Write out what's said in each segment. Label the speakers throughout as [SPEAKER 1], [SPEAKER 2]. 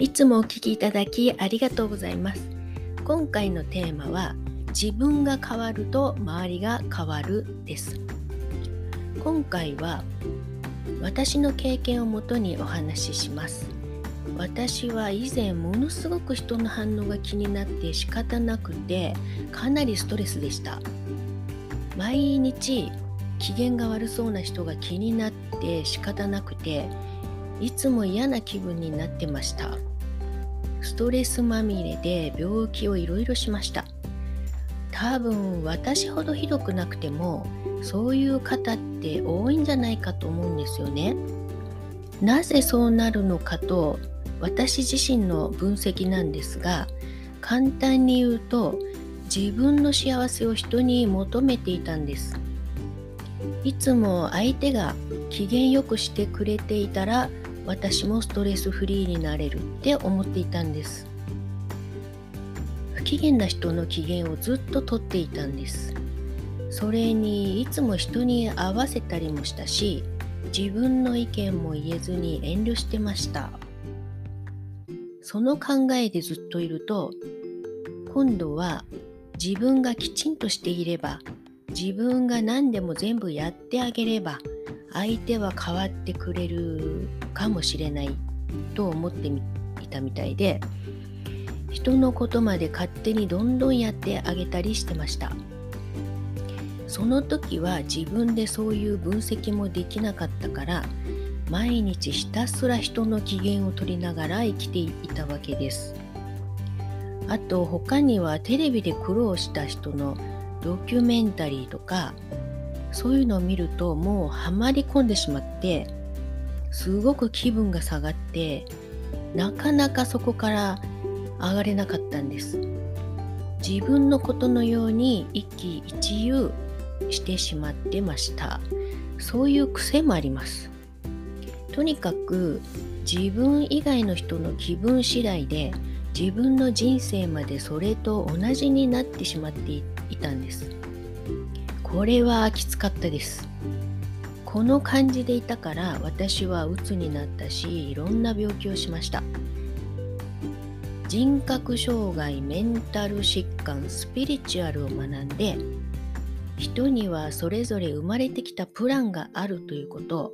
[SPEAKER 1] いつもお聞きいただきありがとうございます。今回のテーマは自分が変わると周りが変わるです。今回は私の経験をもとにお話しします。私は以前ものすごく人の反応が気になって仕方なくてかなりストレスでした。毎日機嫌が悪そうな人が気になって仕方なくていつも嫌な気分になってました。ストレスまみれで病気をいろいろしました。多分私ほどひどくなくてもそういう方って多いんじゃないかと思うんですよね。なぜそうなるのかと私自身の分析なんですが簡単に言うと自分の幸せを人に求めていたんです。いつも相手が機嫌よくしてくれていたら私もストレスフリーになれるって思っていたんです。不機嫌な人の機嫌をずっととっていたんです。それにいつも人に合わせたりもしたし自分の意見も言えずに遠慮してました。その考えでずっといると今度は自分がきちんとしていれば自分が何でも全部やってあげれば相手は変わってくれるかもしれないと思っていたみたいで人のことまで勝手にどんどんやってあげたりしてました。その時は自分でそういう分析もできなかったから毎日ひたすら人の機嫌を取りながら生きていたわけです。あと他にはテレビで苦労した人のドキュメンタリーとかそういうのを見るともうハマり込んでしまってすごく気分が下がってなかなかそこから上がれなかったんです。自分のことのように一喜一憂してしまってました。そういう癖もあります。とにかく自分以外の人の気分次第で自分の人生までそれと同じになってしまっていたんです。これはきつかったです。この感じでいたから私は鬱になったしいろんな病気をしました。人格障害メンタル疾患スピリチュアルを学んで人にはそれぞれ生まれてきたプランがあるということ。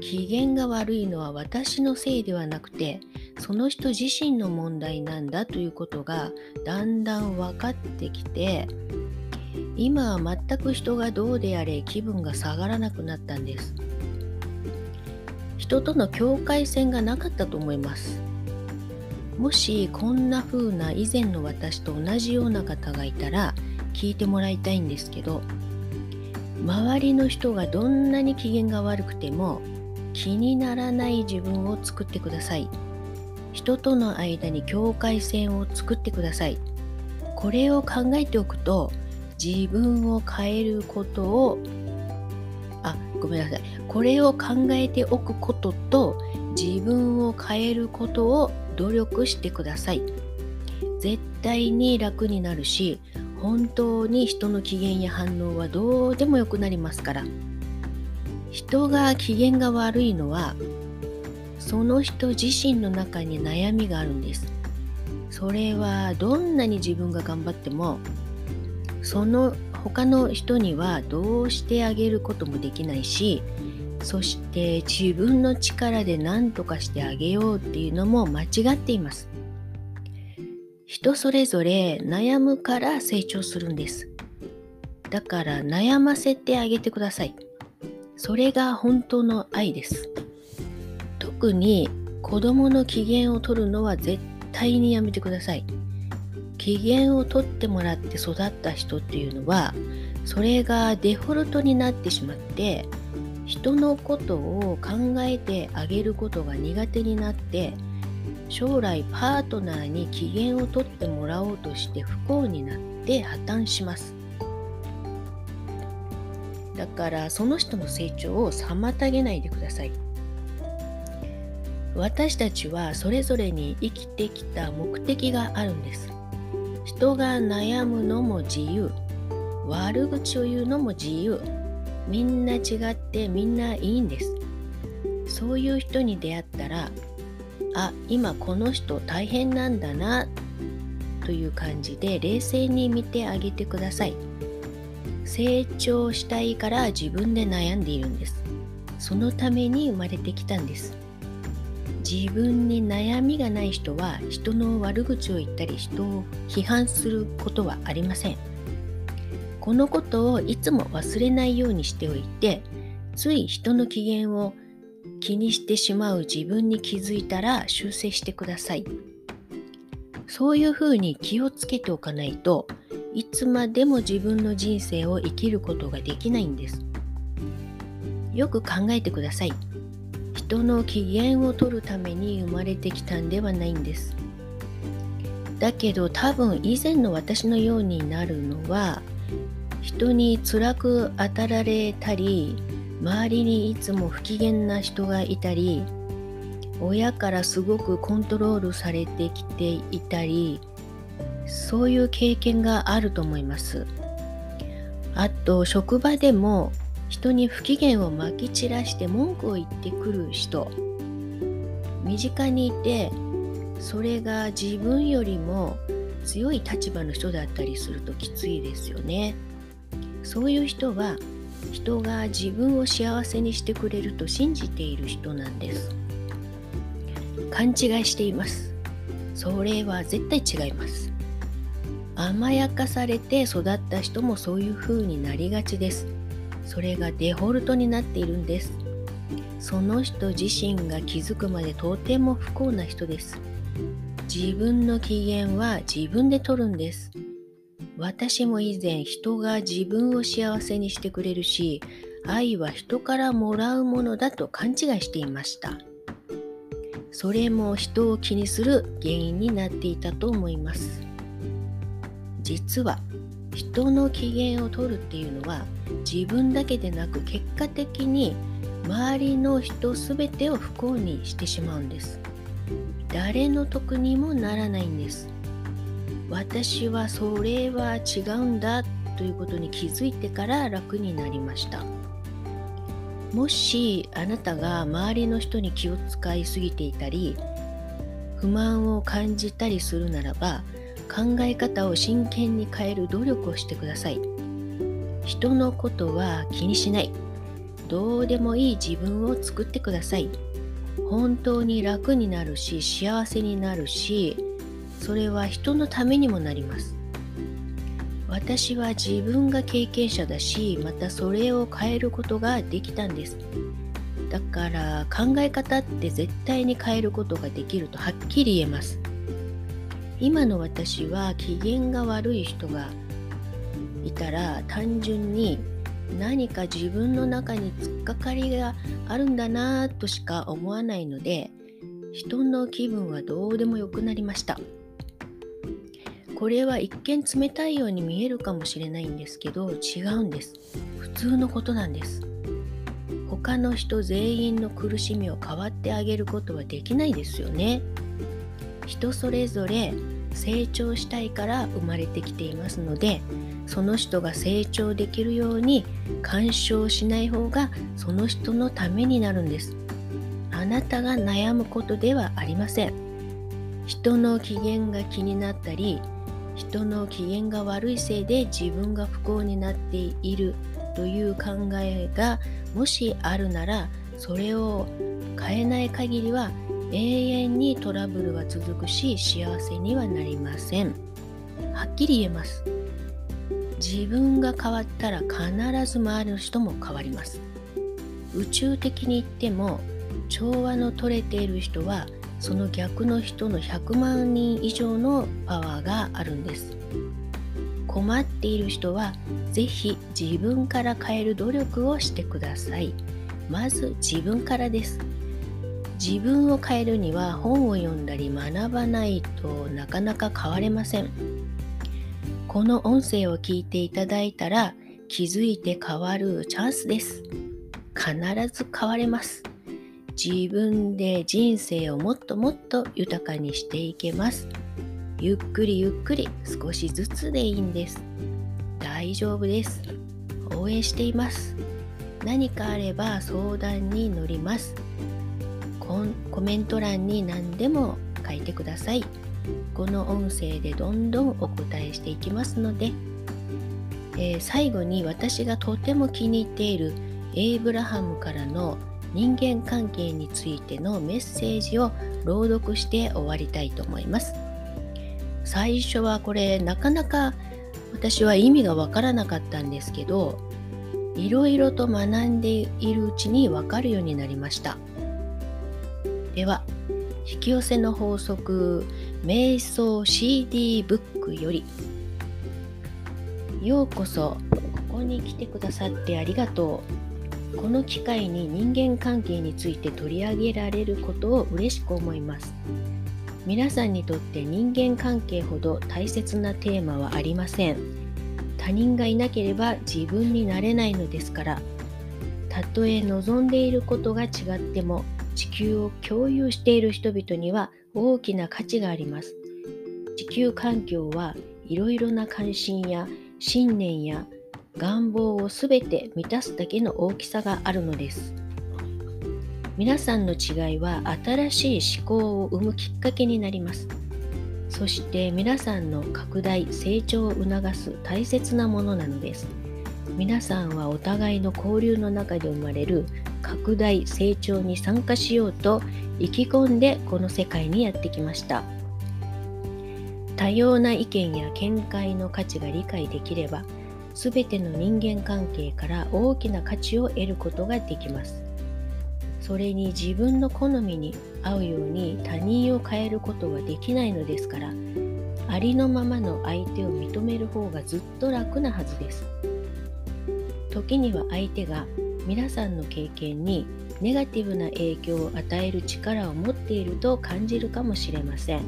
[SPEAKER 1] 機嫌が悪いのは私のせいではなくてその人自身の問題なんだということがだんだん分かってきて今は全く人がどうであれ気分が下がらなくなったんです。人との境界線がなかったと思います。もしこんな風な以前の私と同じような方がいたら聞いてもらいたいんですけど周りの人がどんなに機嫌が悪くても気にならない自分を作ってください。人との間に境界線を作ってください。これを考えておくと自分を変えることをあごめんなさい。これを考えておくことと自分を変えることを努力してください。絶対に楽になるし本当に人の機嫌や反応はどうでもよくなりますから。人が機嫌が悪いのはその人自身の中に悩みがあるんです。それはどんなに自分が頑張ってもその他の人にはどうしてあげることもできないしそして自分の力で何とかしてあげようっていうのも間違っています。人それぞれ悩むから成長するんです。だから悩ませてあげてください。それが本当の愛です。特に子供の機嫌を取るのは絶対にやめてください。機嫌をとってもらって育った人っていうのはそれがデフォルトになってしまって人のことを考えてあげることが苦手になって将来パートナーに機嫌をとってもらおうとして不幸になって破綻します。だからその人の成長を妨げないでください。私たちはそれぞれに生きてきた目的があるんです。人が悩むのも自由。悪口を言うのも自由。みんな違ってみんないいんです。そういう人に出会ったらあ今この人大変なんだなという感じで冷静に見てあげてください。成長したいから自分で悩んでいるんです。そのために生まれてきたんです。自分に悩みがない人は人の悪口を言ったり人を批判することはありません。このことをいつも忘れないようにしておいてつい人の機嫌を気にしてしまう自分に気づいたら修正してください。そういうふうに気をつけておかないといつまでも自分の人生を生きることができないんです。よく考えてください。人の機嫌を取るために生まれてきたんではないんです。だけど多分以前の私のようになるのは人に辛く当たられたり周りにいつも不機嫌な人がいたり親からすごくコントロールされてきていたりそういう経験があると思います。あと職場でも人に不機嫌をまき散らして文句を言ってくる人。身近にいてそれが自分よりも強い立場の人だったりするときついですよね。そういう人は人が自分を幸せにしてくれると信じている人なんです。勘違いしています。それは絶対違います。甘やかされて育った人もそういう風になりがちです。それがデフォルトになっているんです。その人自身が気づくまでとても不幸な人です。自分の機嫌は自分で取るんです。私も以前人が自分を幸せにしてくれるし愛は人からもらうものだと勘違いしていました。それも人を気にする原因になっていたと思います。実は人の機嫌を取るっていうのは自分だけでなく結果的に周りの人全てを不幸にしてしまうんです。誰の得にもならないんです。私はそれは違うんだということに気づいてから楽になりました。もしあなたが周りの人に気を使いすぎていたり不満を感じたりするならば考え方を真剣に変える努力をしてください。人のことは気にしない。どうでもいい自分を作ってください。本当に楽になるし幸せになるしそれは人のためにもなります。私は自分が経験者だしまたそれを変えることができたんです。だから考え方って絶対に変えることができるとはっきり言えます。今の私は機嫌が悪い人がいたら単純に何か自分の中に突っかかりがあるんだなぁとしか思わないので人の気分はどうでもよくなりました。これは一見冷たいように見えるかもしれないんですけど違うんです。普通のことなんです。他の人全員の苦しみを変わってあげることはできないですよね。人それぞれ成長したいから生まれてきていますのでその人が成長できるように干渉しない方がその人のためになるんです。あなたが悩むことではありません。人の機嫌が気になったり人の機嫌が悪いせいで自分が不幸になっているという考えがもしあるならそれを変えない限りは永遠にトラブルは続くし幸せにはなりません。はっきり言えます。自分が変わったら必ず周りの人も変わります。宇宙的に言っても調和の取れている人はその逆の人の100万人以上のパワーがあるんです。困っている人は是非自分から変える努力をしてください。まず自分からです。自分を変えるには本を読んだり学ばないとなかなか変われません。この音声を聞いていただいたら気づいて変わるチャンスです。必ず変われます。自分で人生をもっともっと豊かにしていけます。ゆっくりゆっくり少しずつでいいんです。大丈夫です。応援しています。何かあれば相談に乗ります。コメント欄に何でも書いてください。この音声でどんどんお答えしていきますので、えー、最後に私がとても気に入っているエイブラハムからの人間関係についてのメッセージを朗読して終わりたいと思います。最初はこれなかなか私は意味がわからなかったんですけどいろいろと学んでいるうちにわかるようになりました。では引き寄せの法則瞑想 CD ブックよりようこそここに来てくださってありがとう。この機会に人間関係について取り上げられることを嬉しく思います。皆さんにとって人間関係ほど大切なテーマはありません。他人がいなければ自分になれないのですから。たとえ望んでいることが違っても地球を共有している人々には大きな価値があります地球環境はいろいろな関心や信念や願望をすべて満たすだけの大きさがあるのです皆さんの違いは新しい思考を生むきっかけになります。そして皆さんの拡大、成長を促す大切なものなのです。皆さんはお互いの交流の中で生まれる拡大、成長に参加しようと意気込んでこの世界にやってきました。多様な意見や見解の価値が理解できれば、すべての人間関係から大きな価値を得ることができます。それに自分の好みに合うように他人を変えることはできないのですからありのままの相手を認める方がずっと楽なはずです時には相手が皆さんの経験にネガティブな影響を与える力を持っていると感じるかもしれません。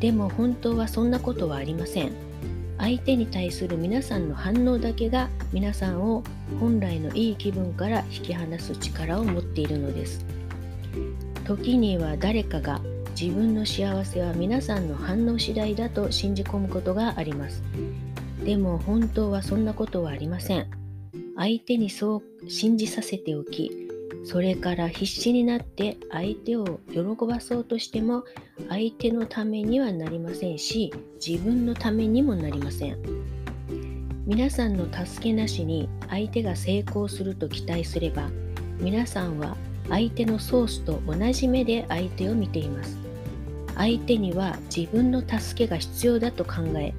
[SPEAKER 1] でも本当はそんなことはありません。相手に対する皆さんの反応だけが皆さんを本来のいい気分から引き離す力を持っているのです。時には誰かが自分の幸せは皆さんの反応次第だと信じ込むことがあります。でも本当はそんなことはありません。相手にそう信じさせておきそれから必死になって相手を喜ばそうとしても相手のためにはなりませんし自分のためにもなりません。皆さんの助けなしに相手が成功すると期待すれば皆さんは相手のソースと同じ目で相手を見ています。相手には自分の助けが必要だと考え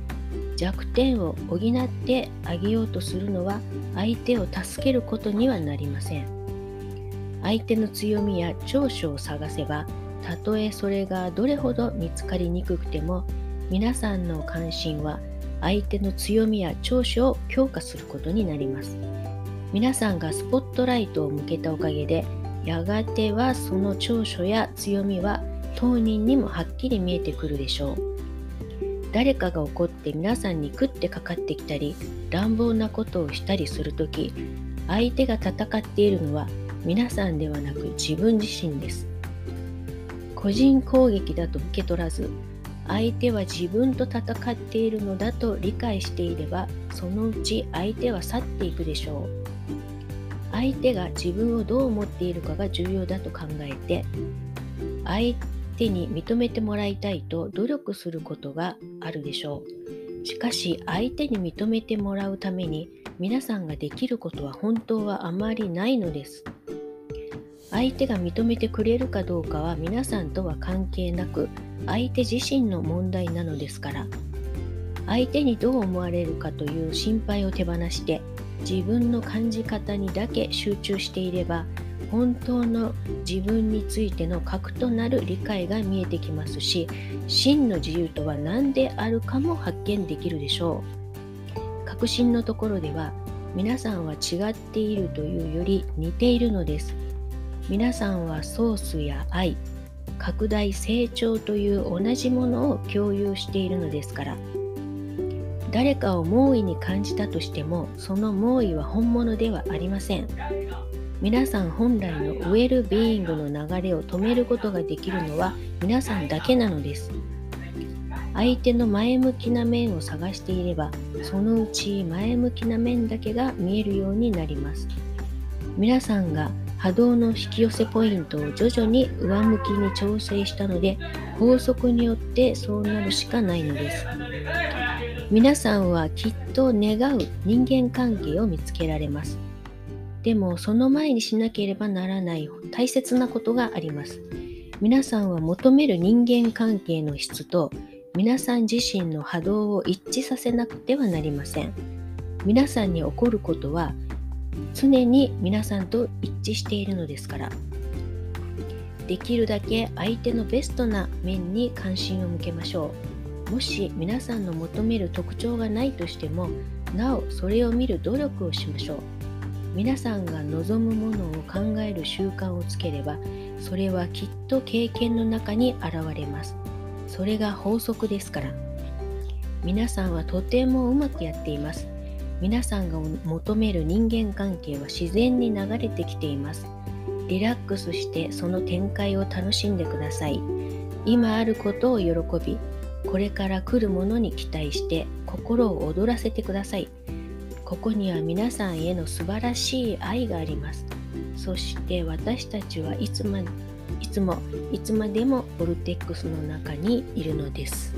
[SPEAKER 1] 弱点を補ってあげようとするのは相手を助けることにはなりません。相手の強みや長所を探せばたとえそれがどれほど見つかりにくくても皆さんの関心は相手の強みや長所を強化することになります。皆さんがスポットライトを向けたおかげでやがてはその長所や強みは当人にもはっきり見えてくるでしょう。誰かが怒って皆さんに食ってかかってきたり乱暴なことをしたりするとき相手が戦っているのは皆さんではなく自分自身です。個人攻撃だと受け取らず、相手は自分と戦っているのだと理解していれば、そのうち相手は去っていくでしょう。相手が自分をどう思っているかが重要だと考えて、相手手に認めてもらいたいと努力することがあるでしょう。しかし相手に認めてもらうために皆さんができることは本当はあまりないのです。相手が認めてくれるかどうかは皆さんとは関係なく相手自身の問題なのですから相手にどう思われるかという心配を手放して自分の感じ方にだけ集中していれば本当の自分についての核となる理解が見えてきますし真の自由とは何であるかも発見できるでしょう。確信のところでは皆さんは違っているというより似ているのです。皆さんはソースや愛拡大成長という同じものを共有しているのですから。誰かを猛威に感じたとしてもその猛威は本物ではありません。皆さん本来のウェルビーイングの流れを止めることができるのは皆さんだけなのです。相手の前向きな面を探していればそのうち前向きな面だけが見えるようになります。皆さんが波動の引き寄せポイントを徐々に上向きに調整したので法則によってそうなるしかないのです。皆さんはきっと願う人間関係を見つけられます。でもその前にしなければならない大切なことがあります。皆さんは求める人間関係の質と皆さん自身の波動を一致させなくてはなりません。皆さんに起こることは常に皆さんと一致しているのですから。できるだけ相手のベストな面に関心を向けましょう。もし皆さんの求める特徴がないとしてもなおそれを見る努力をしましょう。皆さんが望むものを考える習慣をつければそれはきっと経験の中に現れますそれが法則ですから皆さんはとてもうまくやっています皆さんが求める人間関係は自然に流れてきています。リラックスしてその展開を楽しんでください。今あることを喜び、これから来るものに期待して心を躍らせてください。ここには皆さんへの素晴らしい愛があります。そして私たちはいつまいつもいつまでもボルテックスの中にいるのです。